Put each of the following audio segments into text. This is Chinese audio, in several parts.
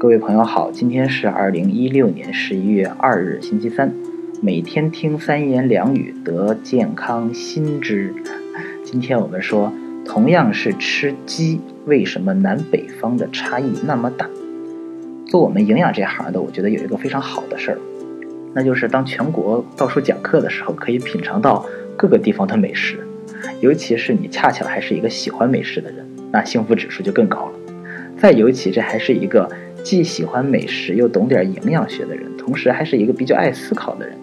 各位朋友好，今天是二零一六年十一月二日，星期三。每天听三言两语得健康新知。今天我们说，同样是吃鸡，为什么南北方的差异那么大？做我们营养这行的，我觉得有一个非常好的事儿，那就是当全国到处讲课的时候，可以品尝到各个地方的美食。尤其是你恰巧还是一个喜欢美食的人，那幸福指数就更高了。再尤其这还是一个。既喜欢美食又懂点营养学的人，同时还是一个比较爱思考的人，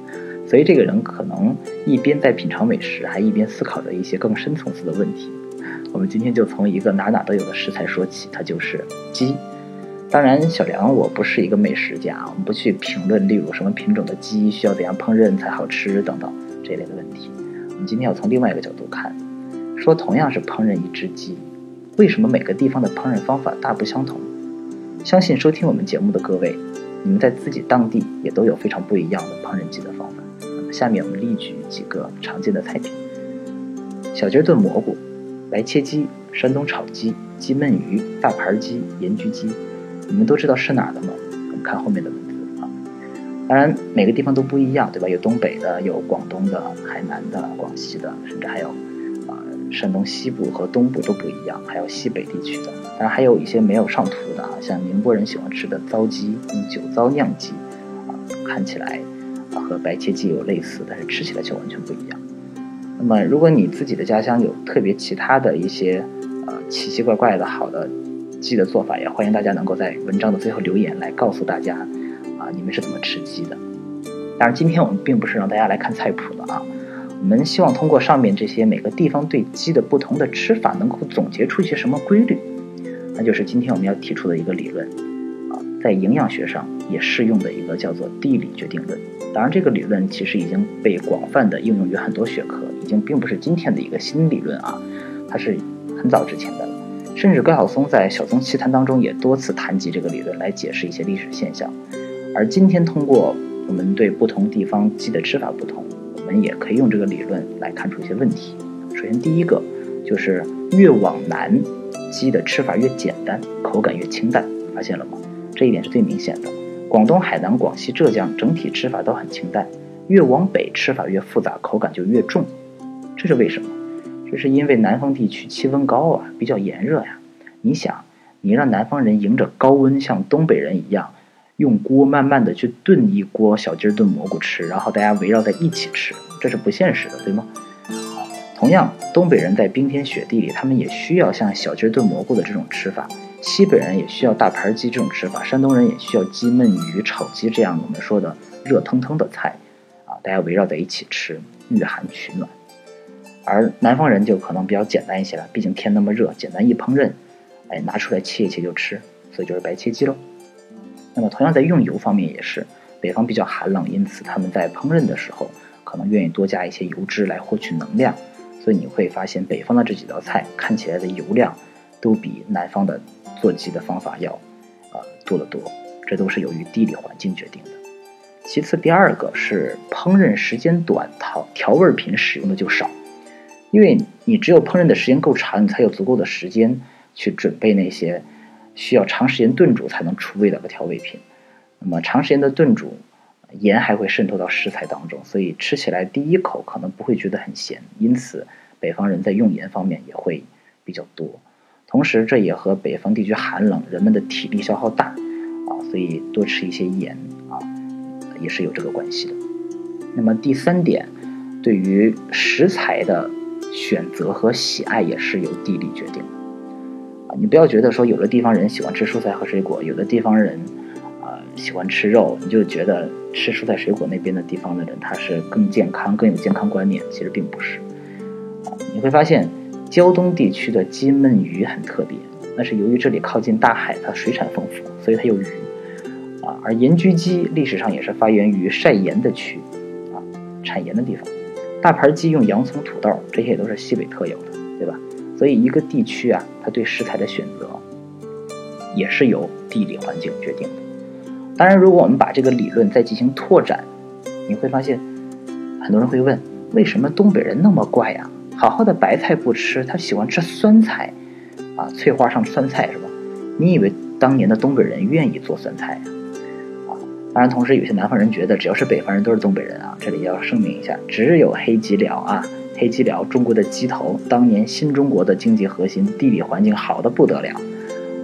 所以这个人可能一边在品尝美食，还一边思考着一些更深层次的问题。我们今天就从一个哪哪都有的食材说起，它就是鸡。当然，小梁我不是一个美食家，我们不去评论，例如什么品种的鸡需要怎样烹饪才好吃等等这类的问题。我们今天要从另外一个角度看，说同样是烹饪一只鸡，为什么每个地方的烹饪方法大不相同？相信收听我们节目的各位，你们在自己当地也都有非常不一样的烹饪鸡的方法。那么下面我们例举几个常见的菜品：小鸡炖蘑菇、白切鸡、山东炒鸡、鸡焖鱼、大盘鸡、盐焗鸡。你们都知道是哪的吗？我们看后面的文字啊。当然每个地方都不一样，对吧？有东北的，有广东的，海南的，广西的，甚至还有山东西部和东部都不一样，还有西北地区的。当然还有一些没有上图的啊，像宁波人喜欢吃的糟鸡，用酒糟酿鸡，啊，看起来啊和白切鸡有类似，但是吃起来却完全不一样。那么如果你自己的家乡有特别其他的一些呃奇奇怪怪的好的鸡的做法，也欢迎大家能够在文章的最后留言来告诉大家啊你们是怎么吃鸡的。当然今天我们并不是让大家来看菜谱的啊，我们希望通过上面这些每个地方对鸡的不同的吃法，能够总结出一些什么规律。那就是今天我们要提出的一个理论，啊，在营养学上也适用的一个叫做地理决定论。当然，这个理论其实已经被广泛的应用于很多学科，已经并不是今天的一个新理论啊，它是很早之前的了。甚至高晓松在《小松奇谈》当中也多次谈及这个理论来解释一些历史现象。而今天通过我们对不同地方鸡的吃法不同，我们也可以用这个理论来看出一些问题。首先，第一个就是越往南。鸡的吃法越简单，口感越清淡，发现了吗？这一点是最明显的。广东、海南、广西、浙江整体吃法都很清淡，越往北吃法越复杂，口感就越重。这是为什么？这是因为南方地区气温高啊，比较炎热呀。你想，你让南方人迎着高温，像东北人一样，用锅慢慢的去炖一锅小鸡炖蘑菇吃，然后大家围绕在一起吃，这是不现实的，对吗？同样，东北人在冰天雪地里，他们也需要像小鸡炖蘑菇的这种吃法；西北人也需要大盘鸡这种吃法；山东人也需要鸡焖鱼、炒鸡这样我们说的热腾腾的菜，啊，大家围绕在一起吃，御寒取暖。而南方人就可能比较简单一些了，毕竟天那么热，简单一烹饪，哎，拿出来切一切就吃，所以就是白切鸡喽。那么，同样在用油方面也是，北方比较寒冷，因此他们在烹饪的时候可能愿意多加一些油脂来获取能量。所以你会发现，北方的这几道菜看起来的油量，都比南方的做鸡的方法要，呃多得多。这都是由于地理环境决定的。其次，第二个是烹饪时间短，调调味品使用的就少。因为你只有烹饪的时间够长，你才有足够的时间去准备那些需要长时间炖煮才能出味道的调味品。那么长时间的炖煮。盐还会渗透到食材当中，所以吃起来第一口可能不会觉得很咸，因此北方人在用盐方面也会比较多。同时，这也和北方地区寒冷，人们的体力消耗大，啊，所以多吃一些盐啊，也是有这个关系的。那么第三点，对于食材的选择和喜爱也是由地理决定。你不要觉得说有的地方人喜欢吃蔬菜和水果，有的地方人。啊喜欢吃肉，你就觉得吃蔬菜水果那边的地方的人他是更健康、更有健康观念，其实并不是。啊，你会发现胶东地区的鸡焖鱼很特别，那是由于这里靠近大海，它水产丰富，所以它有鱼。啊，而盐焗鸡历史上也是发源于晒盐的区，啊，产盐的地方。大盘鸡用洋葱、土豆，这些也都是西北特有的，对吧？所以一个地区啊，它对食材的选择也是由地理环境决定的。当然，如果我们把这个理论再进行拓展，你会发现，很多人会问：为什么东北人那么怪呀？好好的白菜不吃，他喜欢吃酸菜，啊，翠花上酸菜是吧？你以为当年的东北人愿意做酸菜呀。当然，同时有些南方人觉得只要是北方人都是东北人啊。这里要声明一下，只有黑吉辽啊，黑吉辽，中国的鸡头，当年新中国的经济核心，地理环境好的不得了。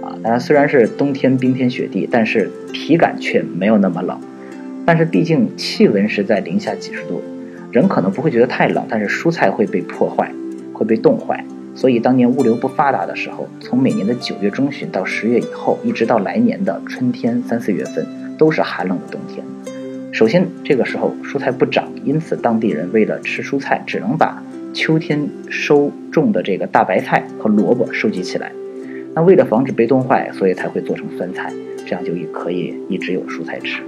啊，当然虽然是冬天冰天雪地，但是体感却没有那么冷。但是毕竟气温是在零下几十度，人可能不会觉得太冷，但是蔬菜会被破坏，会被冻坏。所以当年物流不发达的时候，从每年的九月中旬到十月以后，一直到来年的春天三四月份，都是寒冷的冬天。首先，这个时候蔬菜不长，因此当地人为了吃蔬菜，只能把秋天收种的这个大白菜和萝卜收集起来。那为了防止被冻坏，所以才会做成酸菜，这样就也可以一直有蔬菜吃。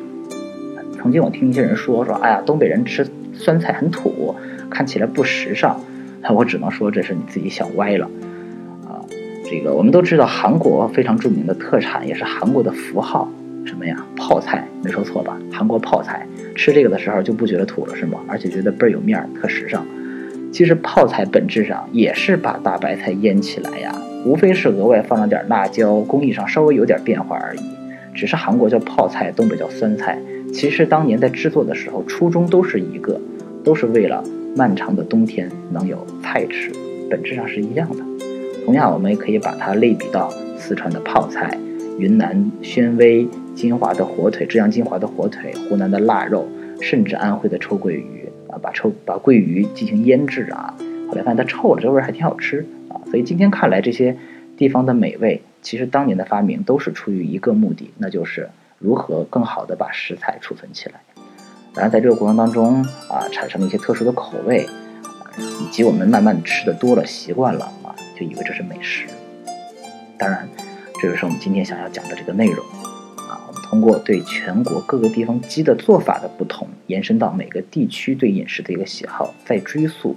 曾经我听一些人说说，哎呀，东北人吃酸菜很土，看起来不时尚。我只能说这是你自己想歪了，啊，这个我们都知道，韩国非常著名的特产也是韩国的符号，什么呀？泡菜，没说错吧？韩国泡菜，吃这个的时候就不觉得土了是吗？而且觉得倍儿有面儿，特时尚。其实泡菜本质上也是把大白菜腌起来呀，无非是额外放了点辣椒，工艺上稍微有点变化而已。只是韩国叫泡菜，东北叫酸菜。其实当年在制作的时候，初衷都是一个，都是为了。漫长的冬天能有菜吃，本质上是一样的。同样，我们也可以把它类比到四川的泡菜、云南宣威、金华的火腿、浙江金华的火腿、湖南的腊肉，甚至安徽的臭鳜鱼啊，把臭把鳜鱼进行腌制啊，后来发现它臭了，这味儿还挺好吃啊。所以今天看来，这些地方的美味，其实当年的发明都是出于一个目的，那就是如何更好的把食材储存起来。当然，在这个过程当中啊，产生了一些特殊的口味，以及我们慢慢吃的多了、习惯了啊，就以为这是美食。当然，这就是我们今天想要讲的这个内容。通过对全国各个地方鸡的做法的不同，延伸到每个地区对饮食的一个喜好，再追溯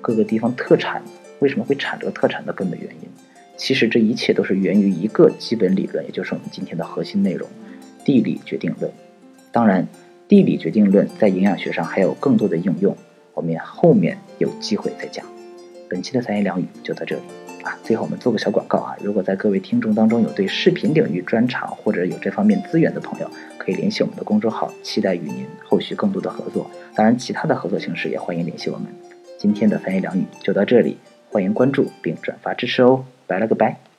各个地方特产为什么会产这个特产的根本原因。其实这一切都是源于一个基本理论，也就是我们今天的核心内容——地理决定论。当然。地理决定论在营养学上还有更多的应用，我们后面有机会再讲。本期的三言两语就到这里啊！最后我们做个小广告啊！如果在各位听众当中有对视频领域专长或者有这方面资源的朋友，可以联系我们的公众号，期待与您后续更多的合作。当然，其他的合作形式也欢迎联系我们。今天的翻译两语就到这里，欢迎关注并转发支持哦！拜了个拜。